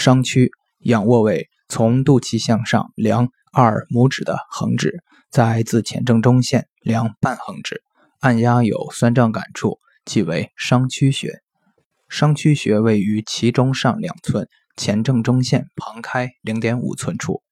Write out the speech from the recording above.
商区仰卧位，从肚脐向上量二拇指的横指，在自前正中线量半横指，按压有酸胀感处，即为商区穴。商区穴位于脐中上两寸，前正中线旁开零点五寸处。